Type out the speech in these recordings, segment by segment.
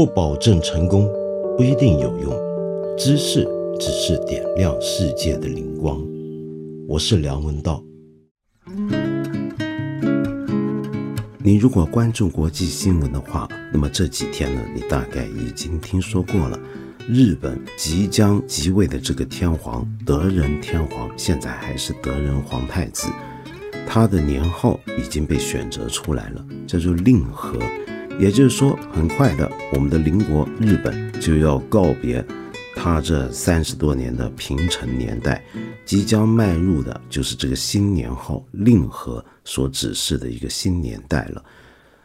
不保证成功，不一定有用。知识只是点亮世界的灵光。我是梁文道。你如果关注国际新闻的话，那么这几天呢，你大概已经听说过了。日本即将即位的这个天皇德仁天皇，现在还是德仁皇太子，他的年号已经被选择出来了，叫做令和。也就是说，很快的，我们的邻国日本就要告别他这三十多年的平成年代，即将迈入的就是这个新年号令和所指示的一个新年代了。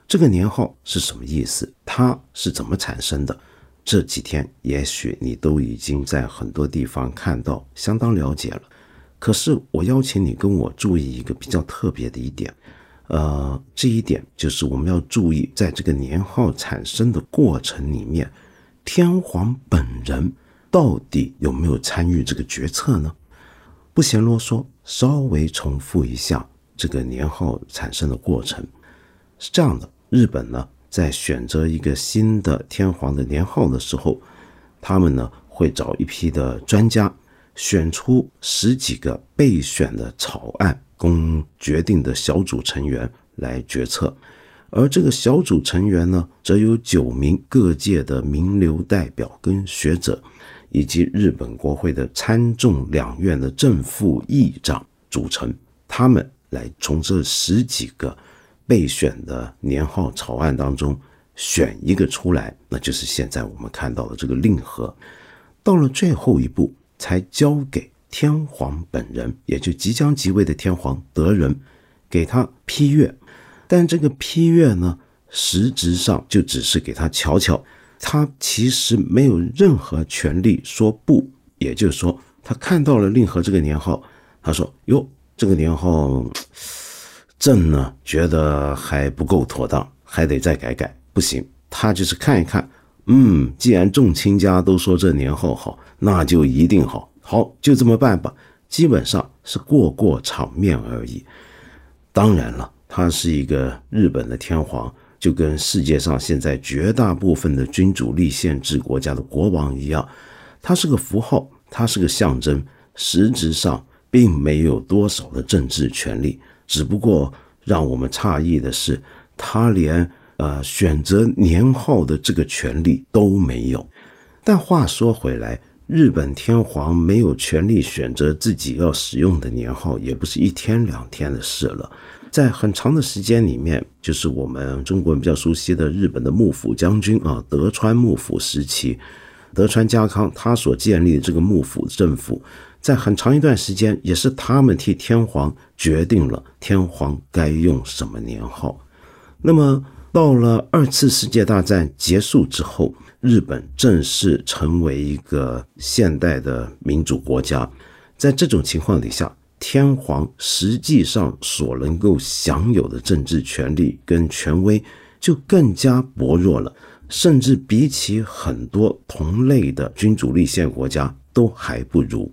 这个年号是什么意思？它是怎么产生的？这几天也许你都已经在很多地方看到，相当了解了。可是我邀请你跟我注意一个比较特别的一点。呃，这一点就是我们要注意，在这个年号产生的过程里面，天皇本人到底有没有参与这个决策呢？不嫌啰嗦，稍微重复一下这个年号产生的过程。是这样的，日本呢在选择一个新的天皇的年号的时候，他们呢会找一批的专家，选出十几个备选的草案。供决定的小组成员来决策，而这个小组成员呢，则有九名各界的名流代表跟学者，以及日本国会的参众两院的正副议长组成。他们来从这十几个备选的年号草案当中选一个出来，那就是现在我们看到的这个令和。到了最后一步，才交给。天皇本人，也就即将即位的天皇德仁，给他批阅，但这个批阅呢，实质上就只是给他瞧瞧，他其实没有任何权利说不。也就是说，他看到了令和这个年号，他说：“哟，这个年号，朕呢觉得还不够妥当，还得再改改。不行，他就是看一看，嗯，既然众卿家都说这年号好，那就一定好。”好，就这么办吧。基本上是过过场面而已。当然了，他是一个日本的天皇，就跟世界上现在绝大部分的君主立宪制国家的国王一样，他是个符号，他是个象征，实质上并没有多少的政治权利。只不过让我们诧异的是，他连呃选择年号的这个权利都没有。但话说回来。日本天皇没有权利选择自己要使用的年号，也不是一天两天的事了。在很长的时间里面，就是我们中国人比较熟悉的日本的幕府将军啊，德川幕府时期，德川家康他所建立的这个幕府政府，在很长一段时间也是他们替天皇决定了天皇该用什么年号。那么到了二次世界大战结束之后。日本正式成为一个现代的民主国家，在这种情况底下，天皇实际上所能够享有的政治权利跟权威就更加薄弱了，甚至比起很多同类的君主立宪国家都还不如。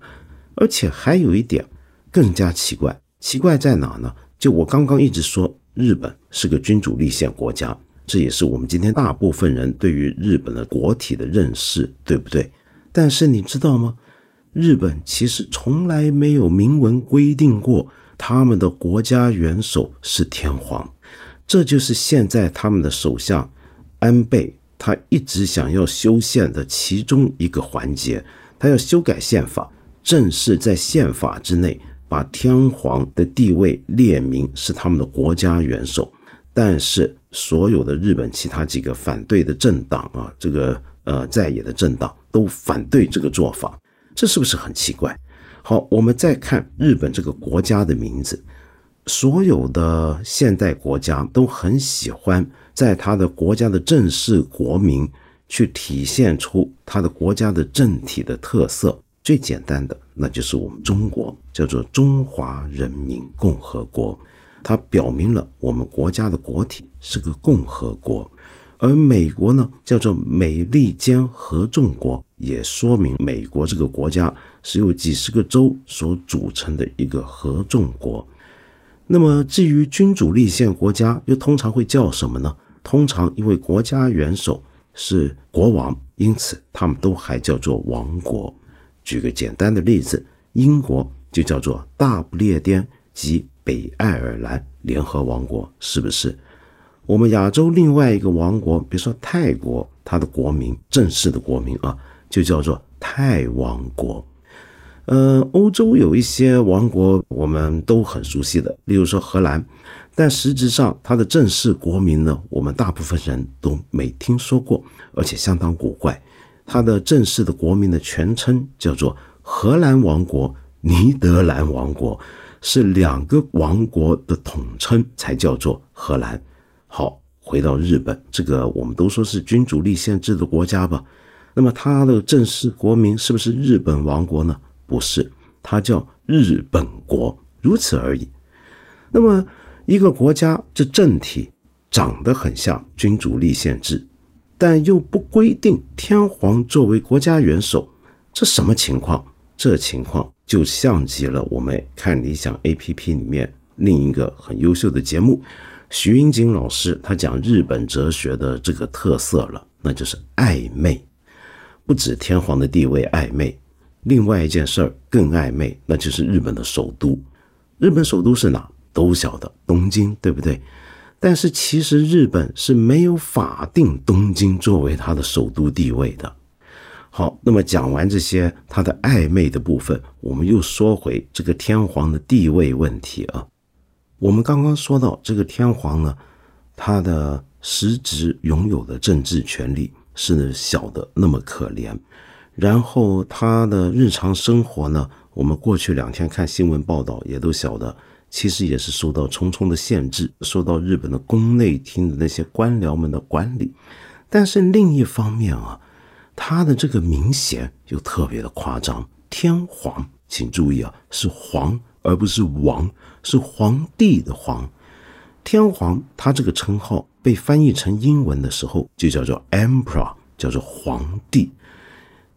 而且还有一点更加奇怪，奇怪在哪呢？就我刚刚一直说，日本是个君主立宪国家。这也是我们今天大部分人对于日本的国体的认识，对不对？但是你知道吗？日本其实从来没有明文规定过他们的国家元首是天皇，这就是现在他们的首相安倍他一直想要修宪的其中一个环节，他要修改宪法，正式在宪法之内把天皇的地位列明是他们的国家元首，但是。所有的日本其他几个反对的政党啊，这个呃在野的政党都反对这个做法，这是不是很奇怪？好，我们再看日本这个国家的名字，所有的现代国家都很喜欢在他的国家的正式国名去体现出他的国家的政体的特色。最简单的，那就是我们中国叫做中华人民共和国。它表明了我们国家的国体是个共和国，而美国呢叫做美利坚合众国，也说明美国这个国家是由几十个州所组成的一个合众国。那么至于君主立宪国家，又通常会叫什么呢？通常因为国家元首是国王，因此他们都还叫做王国。举个简单的例子，英国就叫做大不列颠及北爱尔兰联合王国，是不是？我们亚洲另外一个王国，比如说泰国，它的国名正式的国名啊，就叫做泰王国。呃，欧洲有一些王国我们都很熟悉的，例如说荷兰，但实质上它的正式国名呢，我们大部分人都没听说过，而且相当古怪。它的正式的国民的全称叫做荷兰王国、尼德兰王国，是两个王国的统称，才叫做荷兰。好，回到日本，这个我们都说是君主立宪制的国家吧？那么它的正式国名是不是日本王国呢？不是，它叫日本国，如此而已。那么一个国家这政体长得很像君主立宪制。但又不规定天皇作为国家元首，这什么情况？这情况就像极了我们看理想 A P P 里面另一个很优秀的节目，徐英锦老师他讲日本哲学的这个特色了，那就是暧昧。不止天皇的地位暧昧，另外一件事儿更暧昧，那就是日本的首都。日本首都是哪？都晓得，东京，对不对？但是其实日本是没有法定东京作为它的首都地位的。好，那么讲完这些他的暧昧的部分，我们又说回这个天皇的地位问题啊。我们刚刚说到这个天皇呢，他的实质拥有的政治权利是小的那么可怜，然后他的日常生活呢，我们过去两天看新闻报道也都晓得。其实也是受到重重的限制，受到日本的宫内厅的那些官僚们的管理。但是另一方面啊，他的这个名衔又特别的夸张。天皇，请注意啊，是皇而不是王，是皇帝的皇。天皇他这个称号被翻译成英文的时候，就叫做 emperor，叫做皇帝。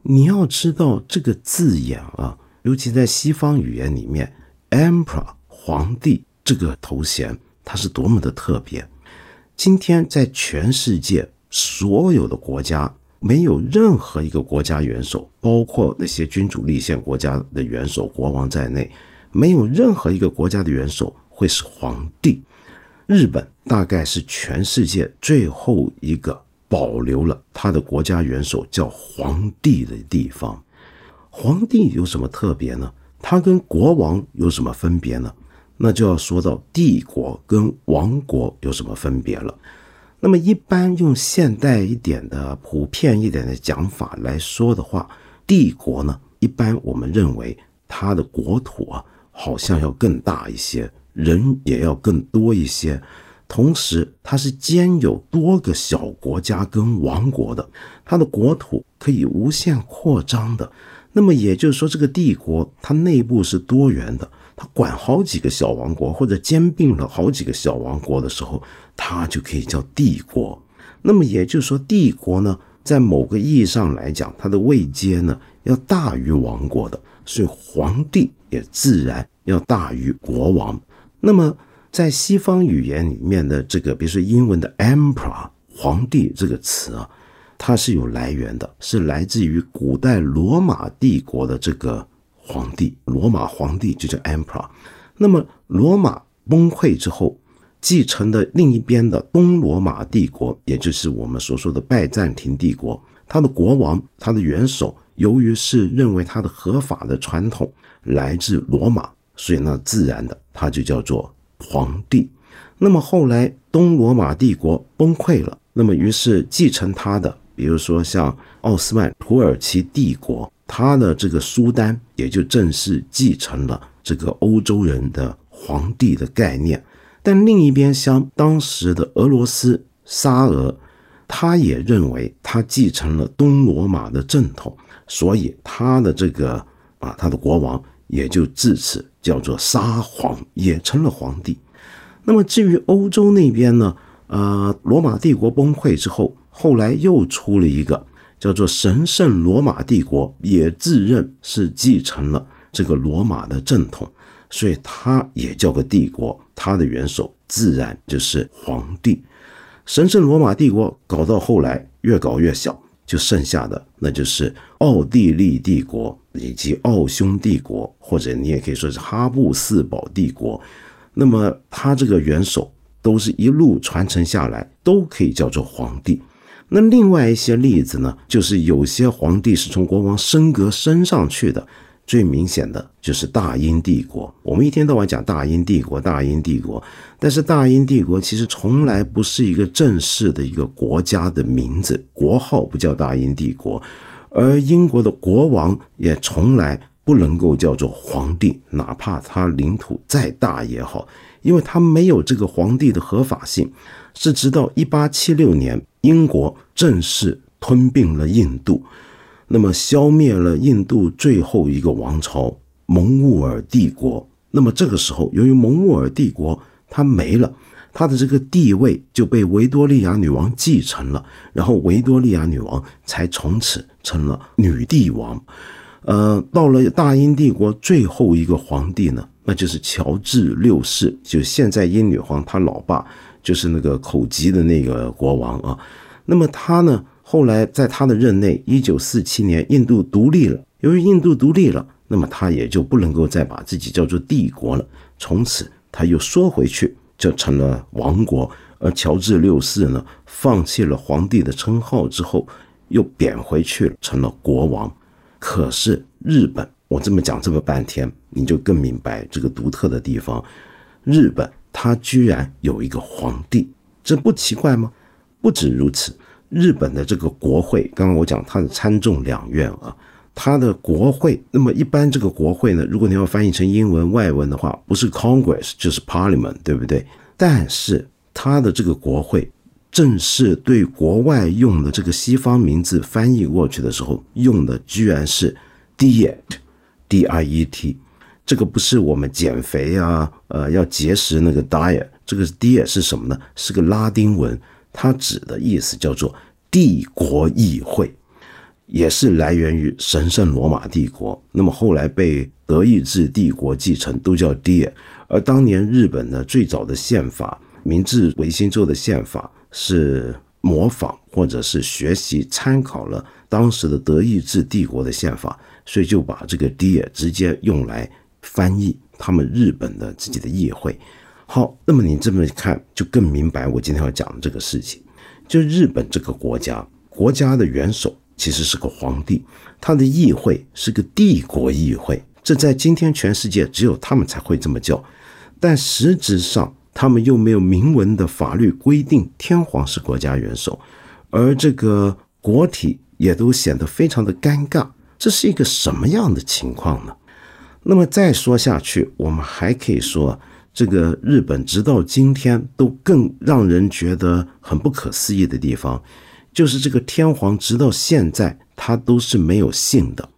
你要知道这个字眼啊，尤其在西方语言里面，emperor。皇帝这个头衔，它是多么的特别。今天在全世界所有的国家，没有任何一个国家元首，包括那些君主立宪国家的元首、国王在内，没有任何一个国家的元首会是皇帝。日本大概是全世界最后一个保留了他的国家元首叫皇帝的地方。皇帝有什么特别呢？他跟国王有什么分别呢？那就要说到帝国跟王国有什么分别了。那么一般用现代一点的、普遍一点的讲法来说的话，帝国呢，一般我们认为它的国土啊，好像要更大一些，人也要更多一些，同时它是兼有多个小国家跟王国的，它的国土可以无限扩张的。那么也就是说，这个帝国它内部是多元的。它管好几个小王国，或者兼并了好几个小王国的时候，他就可以叫帝国。那么也就是说，帝国呢，在某个意义上来讲，它的位阶呢要大于王国的，所以皇帝也自然要大于国王。那么在西方语言里面的这个，比如说英文的 emperor 皇帝这个词啊，它是有来源的，是来自于古代罗马帝国的这个。皇帝，罗马皇帝就叫 emperor。那么罗马崩溃之后，继承的另一边的东罗马帝国，也就是我们所说的拜占庭帝国，他的国王，他的元首，由于是认为他的合法的传统来自罗马，所以呢，自然的他就叫做皇帝。那么后来东罗马帝国崩溃了，那么于是继承他的，比如说像奥斯曼土耳其帝国。他的这个苏丹也就正式继承了这个欧洲人的皇帝的概念，但另一边像当时的俄罗斯沙俄，他也认为他继承了东罗马的正统，所以他的这个啊，他的国王也就自此叫做沙皇，也成了皇帝。那么至于欧洲那边呢，呃，罗马帝国崩溃之后，后来又出了一个。叫做神圣罗马帝国，也自认是继承了这个罗马的正统，所以它也叫个帝国。它的元首自然就是皇帝。神圣罗马帝国搞到后来越搞越小，就剩下的那就是奥地利帝国以及奥匈帝国，或者你也可以说是哈布斯堡帝国。那么他这个元首都是一路传承下来，都可以叫做皇帝。那另外一些例子呢，就是有些皇帝是从国王升格升上去的。最明显的就是大英帝国。我们一天到晚讲大英帝国，大英帝国，但是大英帝国其实从来不是一个正式的一个国家的名字，国号不叫大英帝国，而英国的国王也从来不能够叫做皇帝，哪怕他领土再大也好，因为他没有这个皇帝的合法性。是直到一八七六年，英国正式吞并了印度。那么消灭了印度最后一个王朝蒙兀尔帝国。那么这个时候，由于蒙兀尔帝国它没了，它的这个地位就被维多利亚女王继承了。然后维多利亚女王才从此成了女帝王。呃，到了大英帝国最后一个皇帝呢，那就是乔治六世，就现在英女皇她老爸，就是那个口疾的那个国王啊。那么他呢？后来，在他的任内，一九四七年，印度独立了。由于印度独立了，那么他也就不能够再把自己叫做帝国了。从此，他又缩回去，就成了王国。而乔治六世呢，放弃了皇帝的称号之后，又贬回去了，成了国王。可是日本，我这么讲这么半天，你就更明白这个独特的地方。日本，它居然有一个皇帝，这不奇怪吗？不止如此。日本的这个国会，刚刚我讲它的参众两院啊，它的国会，那么一般这个国会呢，如果你要翻译成英文外文的话，不是 Congress 就是 Parliament，对不对？但是它的这个国会，正式对国外用的这个西方名字翻译过去的时候，用的居然是 Diet，D-I-E-T，这个不是我们减肥啊，呃，要节食那个 diet，这个 Diet 是什么呢？是个拉丁文。它指的意思叫做帝国议会，也是来源于神圣罗马帝国。那么后来被德意志帝国继承，都叫 deer。而当年日本的最早的宪法，明治维新之后的宪法是模仿或者是学习参考了当时的德意志帝国的宪法，所以就把这个 deer 直接用来翻译他们日本的自己的议会。好，那么你这么一看，就更明白我今天要讲的这个事情。就日本这个国家，国家的元首其实是个皇帝，他的议会是个帝国议会，这在今天全世界只有他们才会这么叫。但实质上，他们又没有明文的法律规定天皇是国家元首，而这个国体也都显得非常的尴尬。这是一个什么样的情况呢？那么再说下去，我们还可以说。这个日本直到今天都更让人觉得很不可思议的地方，就是这个天皇直到现在他都是没有姓的。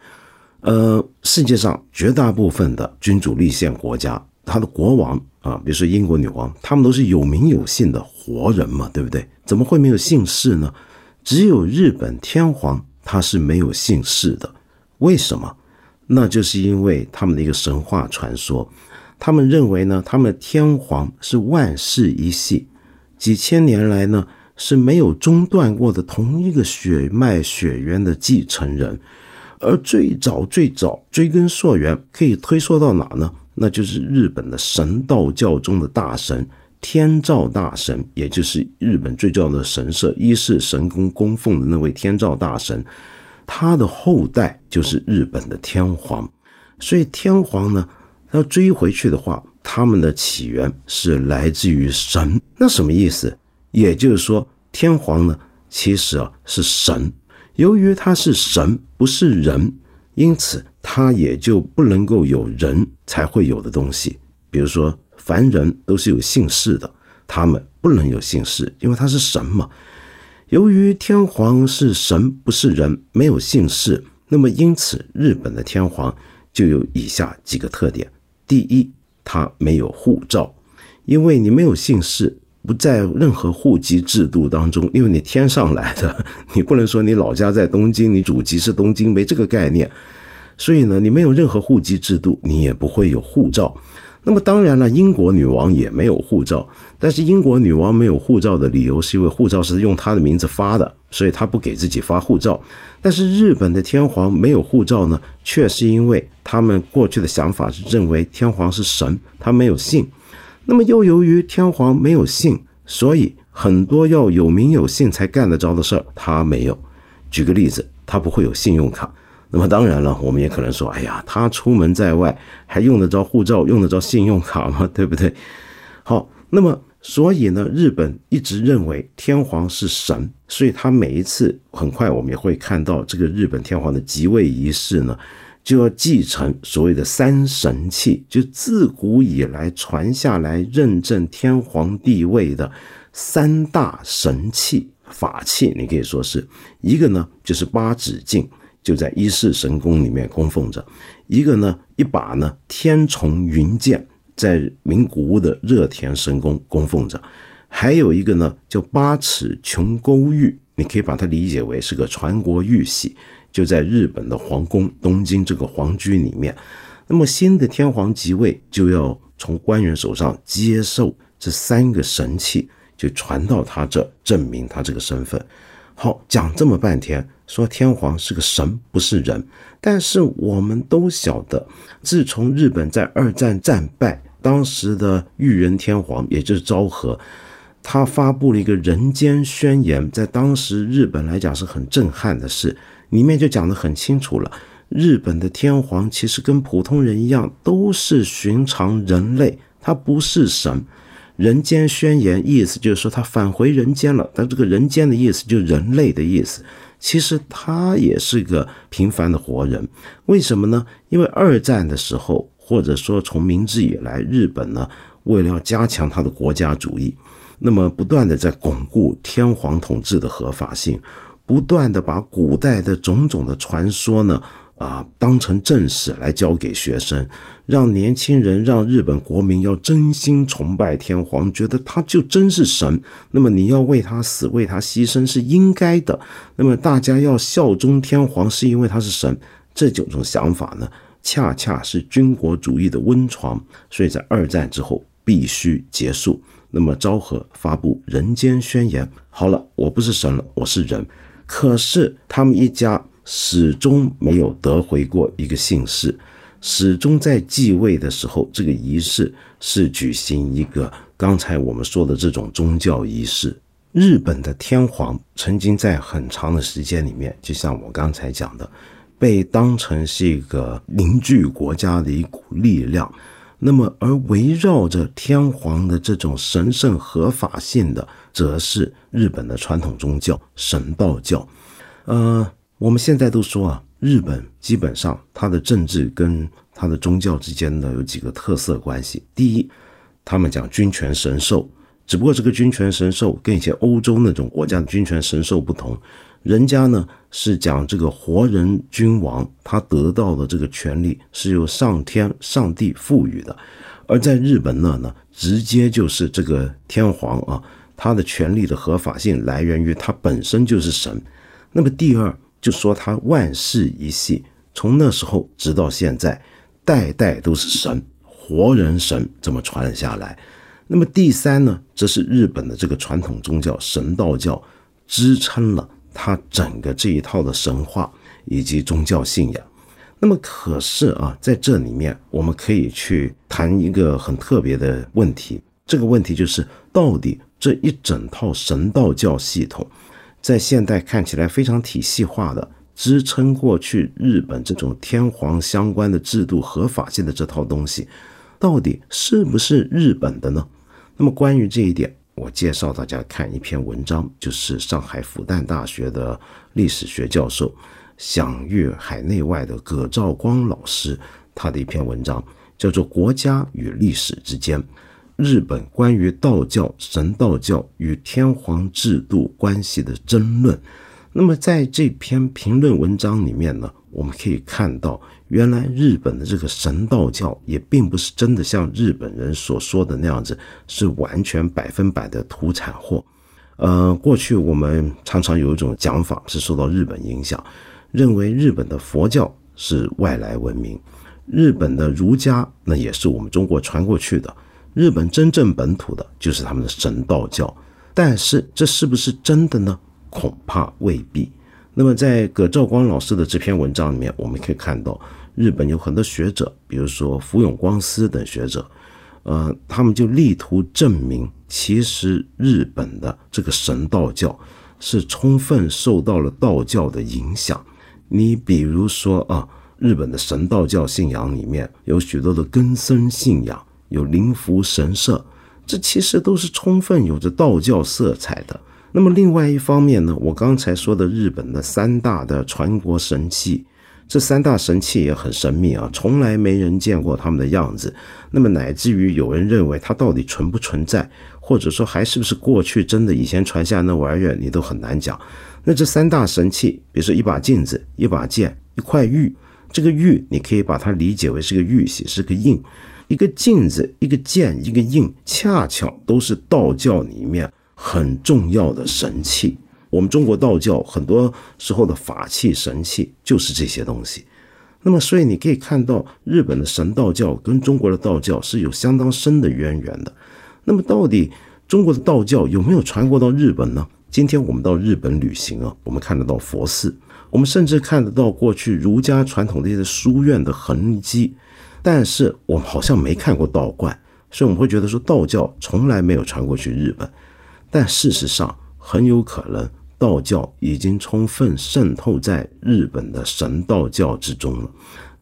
呃，世界上绝大部分的君主立宪国家，他的国王啊，比如说英国女王，他们都是有名有姓的活人嘛，对不对？怎么会没有姓氏呢？只有日本天皇他是没有姓氏的，为什么？那就是因为他们的一个神话传说。他们认为呢，他们天皇是万世一系，几千年来呢是没有中断过的同一个血脉血缘的继承人，而最早最早追根溯源，可以推溯到哪呢？那就是日本的神道教中的大神天照大神，也就是日本最重要的神社一世神宫供奉的那位天照大神，他的后代就是日本的天皇，所以天皇呢。要追回去的话，他们的起源是来自于神。那什么意思？也就是说，天皇呢，其实啊是神。由于他是神，不是人，因此他也就不能够有人才会有的东西。比如说，凡人都是有姓氏的，他们不能有姓氏，因为他是神嘛。由于天皇是神，不是人，没有姓氏，那么因此日本的天皇就有以下几个特点。第一，他没有护照，因为你没有姓氏，不在任何户籍制度当中，因为你天上来的，你不能说你老家在东京，你祖籍是东京，没这个概念。所以呢，你没有任何户籍制度，你也不会有护照。那么当然了，英国女王也没有护照，但是英国女王没有护照的理由是因为护照是用她的名字发的，所以她不给自己发护照。但是日本的天皇没有护照呢，却是因为他们过去的想法是认为天皇是神，他没有姓。那么又由于天皇没有姓，所以很多要有名有姓才干得着的事儿，他没有。举个例子，他不会有信用卡。那么当然了，我们也可能说，哎呀，他出门在外还用得着护照，用得着信用卡吗？对不对？好，那么所以呢，日本一直认为天皇是神，所以他每一次很快我们也会看到这个日本天皇的即位仪式呢，就要继承所谓的三神器，就自古以来传下来认证天皇地位的三大神器法器，你可以说是一个呢，就是八指镜。就在一世神宫里面供奉着，一个呢，一把呢天丛云剑，在名古屋的热田神宫供奉着，还有一个呢叫八尺琼勾玉，你可以把它理解为是个传国玉玺，就在日本的皇宫东京这个皇居里面。那么新的天皇即位，就要从官员手上接受这三个神器，就传到他这，证明他这个身份。好，讲这么半天。说天皇是个神，不是人。但是我们都晓得，自从日本在二战战败，当时的裕仁天皇，也就是昭和，他发布了一个人间宣言，在当时日本来讲是很震撼的事。里面就讲得很清楚了，日本的天皇其实跟普通人一样，都是寻常人类，他不是神。人间宣言意思就是说他返回人间了，但这个人间的意思就是人类的意思。其实他也是个平凡的活人，为什么呢？因为二战的时候，或者说从明治以来，日本呢为了要加强他的国家主义，那么不断的在巩固天皇统治的合法性，不断的把古代的种种的传说呢。啊，当成正史来教给学生，让年轻人、让日本国民要真心崇拜天皇，觉得他就真是神。那么你要为他死、为他牺牲是应该的。那么大家要效忠天皇，是因为他是神。这九种想法呢，恰恰是军国主义的温床。所以在二战之后必须结束。那么昭和发布人间宣言，好了，我不是神了，我是人。可是他们一家。始终没有得回过一个姓氏，始终在继位的时候，这个仪式是举行一个刚才我们说的这种宗教仪式。日本的天皇曾经在很长的时间里面，就像我刚才讲的，被当成是一个凝聚国家的一股力量。那么，而围绕着天皇的这种神圣合法性的，则是日本的传统宗教神道教。呃。我们现在都说啊，日本基本上它的政治跟它的宗教之间呢有几个特色关系。第一，他们讲君权神授，只不过这个君权神授跟以前欧洲那种国家的君权神授不同，人家呢是讲这个活人君王他得到的这个权利是由上天上帝赋予的，而在日本那呢，直接就是这个天皇啊，他的权利的合法性来源于他本身就是神。那么第二。就说他万世一系，从那时候直到现在，代代都是神，活人神这么传下来。那么第三呢，则是日本的这个传统宗教神道教支撑了他整个这一套的神话以及宗教信仰。那么可是啊，在这里面我们可以去谈一个很特别的问题，这个问题就是到底这一整套神道教系统。在现代看起来非常体系化的支撑过去日本这种天皇相关的制度合法性的这套东西，到底是不是日本的呢？那么关于这一点，我介绍大家看一篇文章，就是上海复旦大学的历史学教授享誉海内外的葛兆光老师他的一篇文章，叫做《国家与历史之间》。日本关于道教、神道教与天皇制度关系的争论，那么在这篇评论文章里面呢，我们可以看到，原来日本的这个神道教也并不是真的像日本人所说的那样子，是完全百分百的土产货。呃，过去我们常常有一种讲法是受到日本影响，认为日本的佛教是外来文明，日本的儒家那也是我们中国传过去的，日本真正本土的就是他们的神道教。但是这是不是真的呢？恐怕未必。那么在葛兆光老师的这篇文章里面，我们可以看到，日本有很多学者，比如说福永光司等学者，呃，他们就力图证明，其实日本的这个神道教是充分受到了道教的影响。你比如说啊，日本的神道教信仰里面有许多的根僧信仰，有灵符神社。这其实都是充分有着道教色彩的。那么另外一方面呢，我刚才说的日本的三大的传国神器，这三大神器也很神秘啊，从来没人见过他们的样子。那么乃至于有人认为它到底存不存在，或者说还是不是过去真的以前传下那玩意儿，你都很难讲。那这三大神器，比如说一把镜子、一把剑、一块玉，这个玉你可以把它理解为是个玉玺，是个印。一个镜子，一个剑，一个印，恰巧都是道教里面很重要的神器。我们中国道教很多时候的法器神器就是这些东西。那么，所以你可以看到，日本的神道教跟中国的道教是有相当深的渊源的。那么，到底中国的道教有没有传过到日本呢？今天我们到日本旅行啊，我们看得到佛寺，我们甚至看得到过去儒家传统的一些书院的痕迹。但是我们好像没看过道观，所以我们会觉得说道教从来没有传过去日本。但事实上，很有可能道教已经充分渗透在日本的神道教之中了。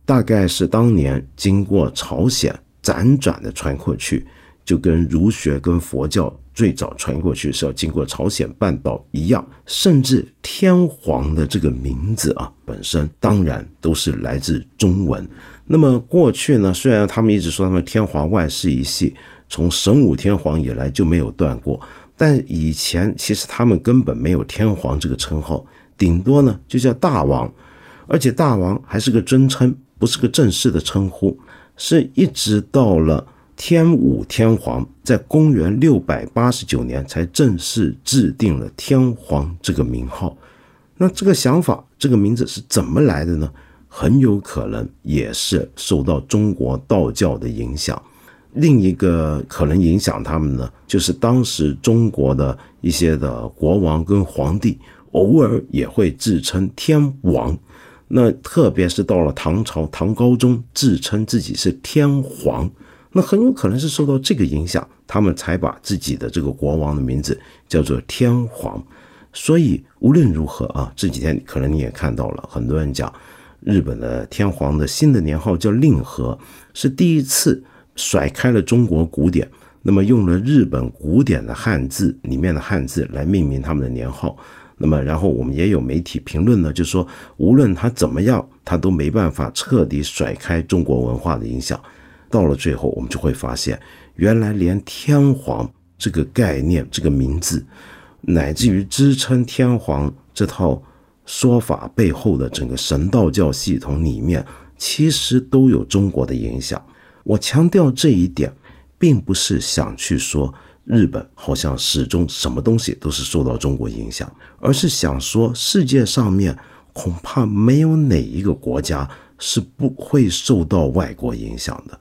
大概是当年经过朝鲜辗转的传过去，就跟儒学跟佛教最早传过去是要经过朝鲜半岛一样。甚至天皇的这个名字啊，本身当然都是来自中文。那么过去呢，虽然他们一直说他们天皇万世一系，从神武天皇以来就没有断过，但以前其实他们根本没有天皇这个称号，顶多呢就叫大王，而且大王还是个尊称，不是个正式的称呼，是一直到了天武天皇在公元六百八十九年才正式制定了天皇这个名号。那这个想法，这个名字是怎么来的呢？很有可能也是受到中国道教的影响。另一个可能影响他们呢，就是当时中国的一些的国王跟皇帝，偶尔也会自称天王。那特别是到了唐朝，唐高宗自称自己是天皇，那很有可能是受到这个影响，他们才把自己的这个国王的名字叫做天皇。所以无论如何啊，这几天可能你也看到了，很多人讲。日本的天皇的新的年号叫令和，是第一次甩开了中国古典，那么用了日本古典的汉字里面的汉字来命名他们的年号。那么，然后我们也有媒体评论呢，就说无论他怎么样，他都没办法彻底甩开中国文化的影响。到了最后，我们就会发现，原来连天皇这个概念、这个名字，乃至于支撑天皇这套。说法背后的整个神道教系统里面，其实都有中国的影响。我强调这一点，并不是想去说日本好像始终什么东西都是受到中国影响，而是想说世界上面恐怕没有哪一个国家是不会受到外国影响的，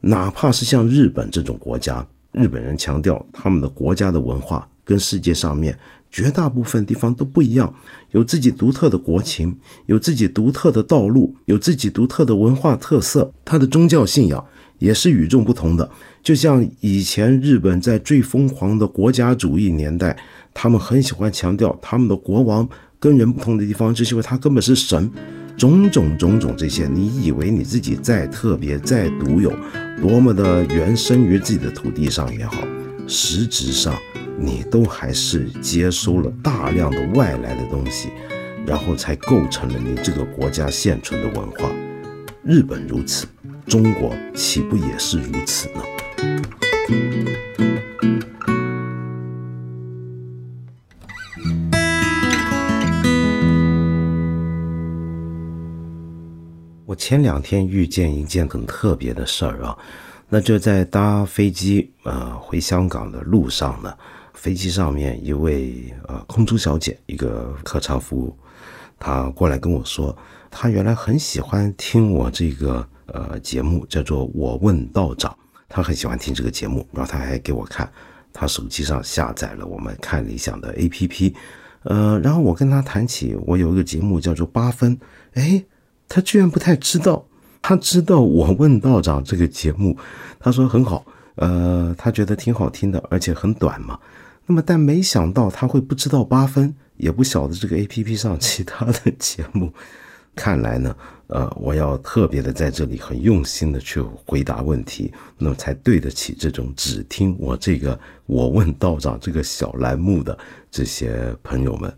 哪怕是像日本这种国家，日本人强调他们的国家的文化跟世界上面。绝大部分地方都不一样，有自己独特的国情，有自己独特的道路，有自己独特的文化特色。他的宗教信仰也是与众不同的。就像以前日本在最疯狂的国家主义年代，他们很喜欢强调他们的国王跟人不同的地方，就是因为他根本是神。种种种种这些，你以为你自己再特别、再独有，多么的原生于自己的土地上也好，实质上。你都还是接收了大量的外来的东西，然后才构成了你这个国家现存的文化。日本如此，中国岂不也是如此呢？我前两天遇见一件很特别的事儿啊，那就在搭飞机呃回香港的路上呢。飞机上面一位呃空中小姐，一个客舱服务，她过来跟我说，她原来很喜欢听我这个呃节目，叫做《我问道长》，他很喜欢听这个节目，然后他还给我看，他手机上下载了我们看理想的 APP，呃，然后我跟他谈起我有一个节目叫做《八分》，哎，他居然不太知道，他知道《我问道长》这个节目，他说很好，呃，他觉得挺好听的，而且很短嘛。那么，但没想到他会不知道八分，也不晓得这个 A P P 上其他的节目。看来呢，呃，我要特别的在这里很用心的去回答问题，那么才对得起这种只听我这个“我问道长”这个小栏目的这些朋友们。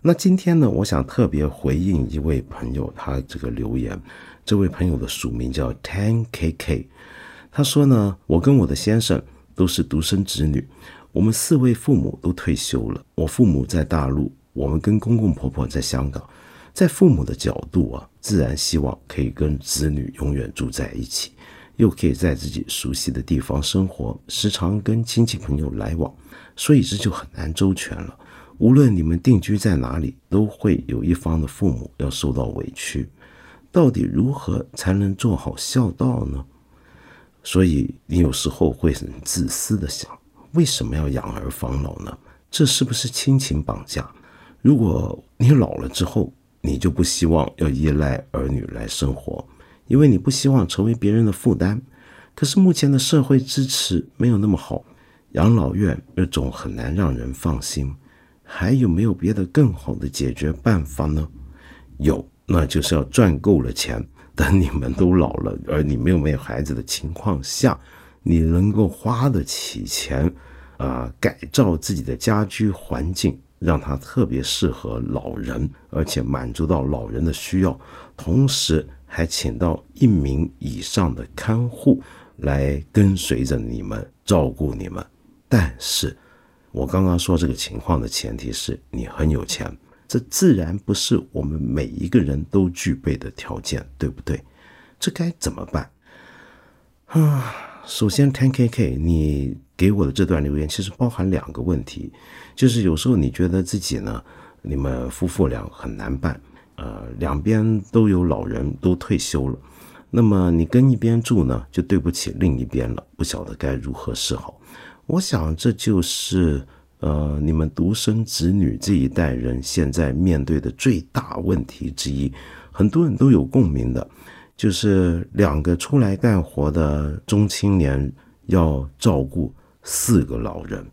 那今天呢，我想特别回应一位朋友他这个留言，这位朋友的署名叫 Ten K K，他说呢，我跟我的先生都是独生子女。我们四位父母都退休了，我父母在大陆，我们跟公公婆婆在香港。在父母的角度啊，自然希望可以跟子女永远住在一起，又可以在自己熟悉的地方生活，时常跟亲戚朋友来往，所以这就很难周全了。无论你们定居在哪里，都会有一方的父母要受到委屈。到底如何才能做好孝道呢？所以你有时候会很自私的想。为什么要养儿防老呢？这是不是亲情绑架？如果你老了之后，你就不希望要依赖儿女来生活，因为你不希望成为别人的负担。可是目前的社会支持没有那么好，养老院又总很难让人放心。还有没有别的更好的解决办法呢？有，那就是要赚够了钱，等你们都老了，而你没有没有孩子的情况下。你能够花得起钱，啊，改造自己的家居环境，让它特别适合老人，而且满足到老人的需要，同时还请到一名以上的看护来跟随着你们照顾你们。但是，我刚刚说这个情况的前提是你很有钱，这自然不是我们每一个人都具备的条件，对不对？这该怎么办？啊？首先，Ten K K，你给我的这段留言其实包含两个问题，就是有时候你觉得自己呢，你们夫妇俩很难办，呃，两边都有老人，都退休了，那么你跟一边住呢，就对不起另一边了，不晓得该如何是好。我想这就是呃，你们独生子女这一代人现在面对的最大问题之一，很多人都有共鸣的。就是两个出来干活的中青年要照顾四个老人，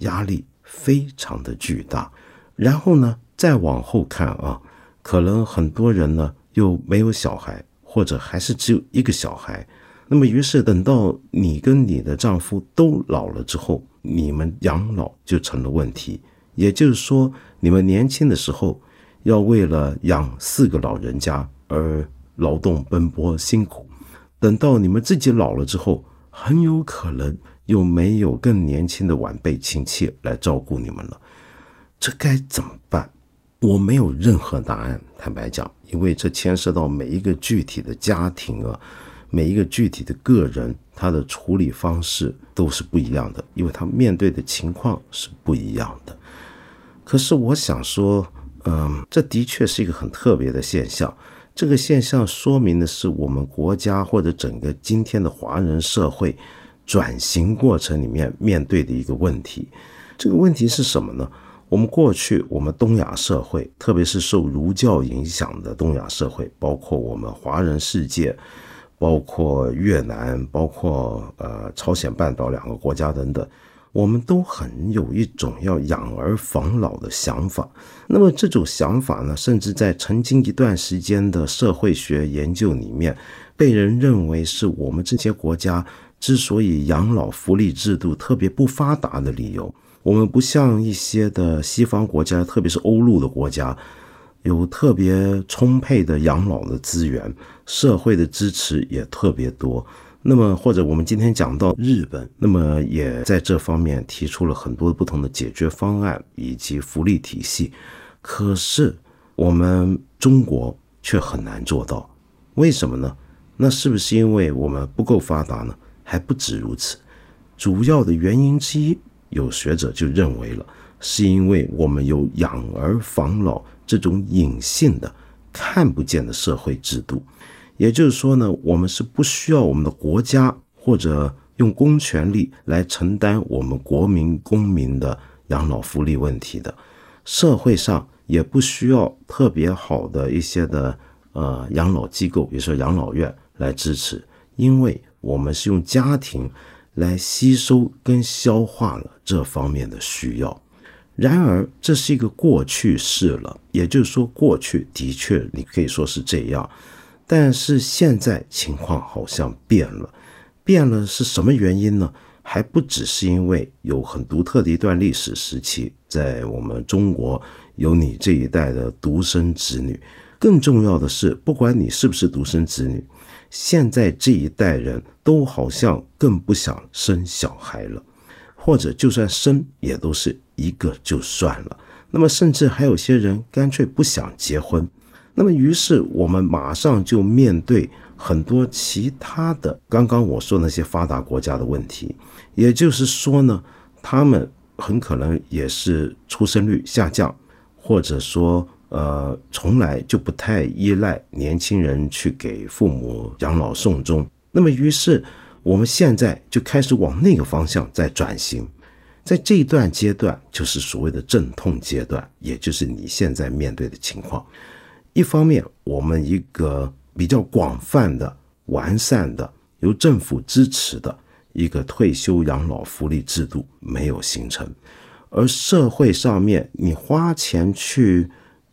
压力非常的巨大。然后呢，再往后看啊，可能很多人呢又没有小孩，或者还是只有一个小孩。那么，于是等到你跟你的丈夫都老了之后，你们养老就成了问题。也就是说，你们年轻的时候要为了养四个老人家而。劳动奔波辛苦，等到你们自己老了之后，很有可能又没有更年轻的晚辈亲戚来照顾你们了，这该怎么办？我没有任何答案，坦白讲，因为这牵涉到每一个具体的家庭啊，每一个具体的个人，他的处理方式都是不一样的，因为他面对的情况是不一样的。可是我想说，嗯，这的确是一个很特别的现象。这个现象说明的是我们国家或者整个今天的华人社会转型过程里面面对的一个问题。这个问题是什么呢？我们过去我们东亚社会，特别是受儒教影响的东亚社会，包括我们华人世界，包括越南，包括呃朝鲜半岛两个国家等等。我们都很有一种要养儿防老的想法，那么这种想法呢，甚至在曾经一段时间的社会学研究里面，被人认为是我们这些国家之所以养老福利制度特别不发达的理由。我们不像一些的西方国家，特别是欧陆的国家，有特别充沛的养老的资源，社会的支持也特别多。那么，或者我们今天讲到日本，那么也在这方面提出了很多不同的解决方案以及福利体系，可是我们中国却很难做到，为什么呢？那是不是因为我们不够发达呢？还不止如此，主要的原因之一，有学者就认为了，是因为我们有养儿防老这种隐性的、看不见的社会制度。也就是说呢，我们是不需要我们的国家或者用公权力来承担我们国民公民的养老福利问题的，社会上也不需要特别好的一些的呃养老机构，比如说养老院来支持，因为我们是用家庭来吸收跟消化了这方面的需要。然而，这是一个过去式了，也就是说，过去的确你可以说是这样。但是现在情况好像变了，变了是什么原因呢？还不只是因为有很独特的一段历史时期，在我们中国有你这一代的独生子女，更重要的是，不管你是不是独生子女，现在这一代人都好像更不想生小孩了，或者就算生，也都是一个就算了。那么甚至还有些人干脆不想结婚。那么，于是我们马上就面对很多其他的刚刚我说那些发达国家的问题，也就是说呢，他们很可能也是出生率下降，或者说呃，从来就不太依赖年轻人去给父母养老送终。那么，于是我们现在就开始往那个方向在转型，在这一段阶段，就是所谓的阵痛阶段，也就是你现在面对的情况。一方面，我们一个比较广泛的、完善的、由政府支持的一个退休养老福利制度没有形成，而社会上面你花钱去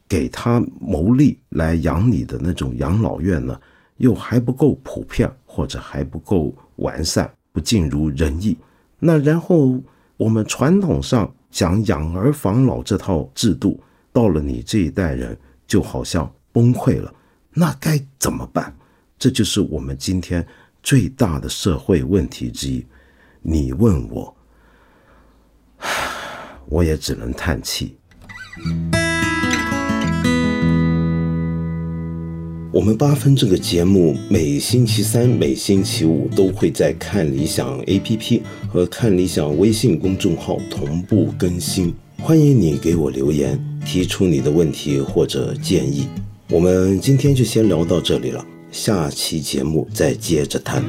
给他谋利来养你的那种养老院呢，又还不够普遍，或者还不够完善，不尽如人意。那然后我们传统上讲养儿防老这套制度，到了你这一代人。就好像崩溃了，那该怎么办？这就是我们今天最大的社会问题之一。你问我，我也只能叹气。我们八分这个节目每星期三、每星期五都会在看理想 APP 和看理想微信公众号同步更新，欢迎你给我留言。提出你的问题或者建议，我们今天就先聊到这里了，下期节目再接着谈。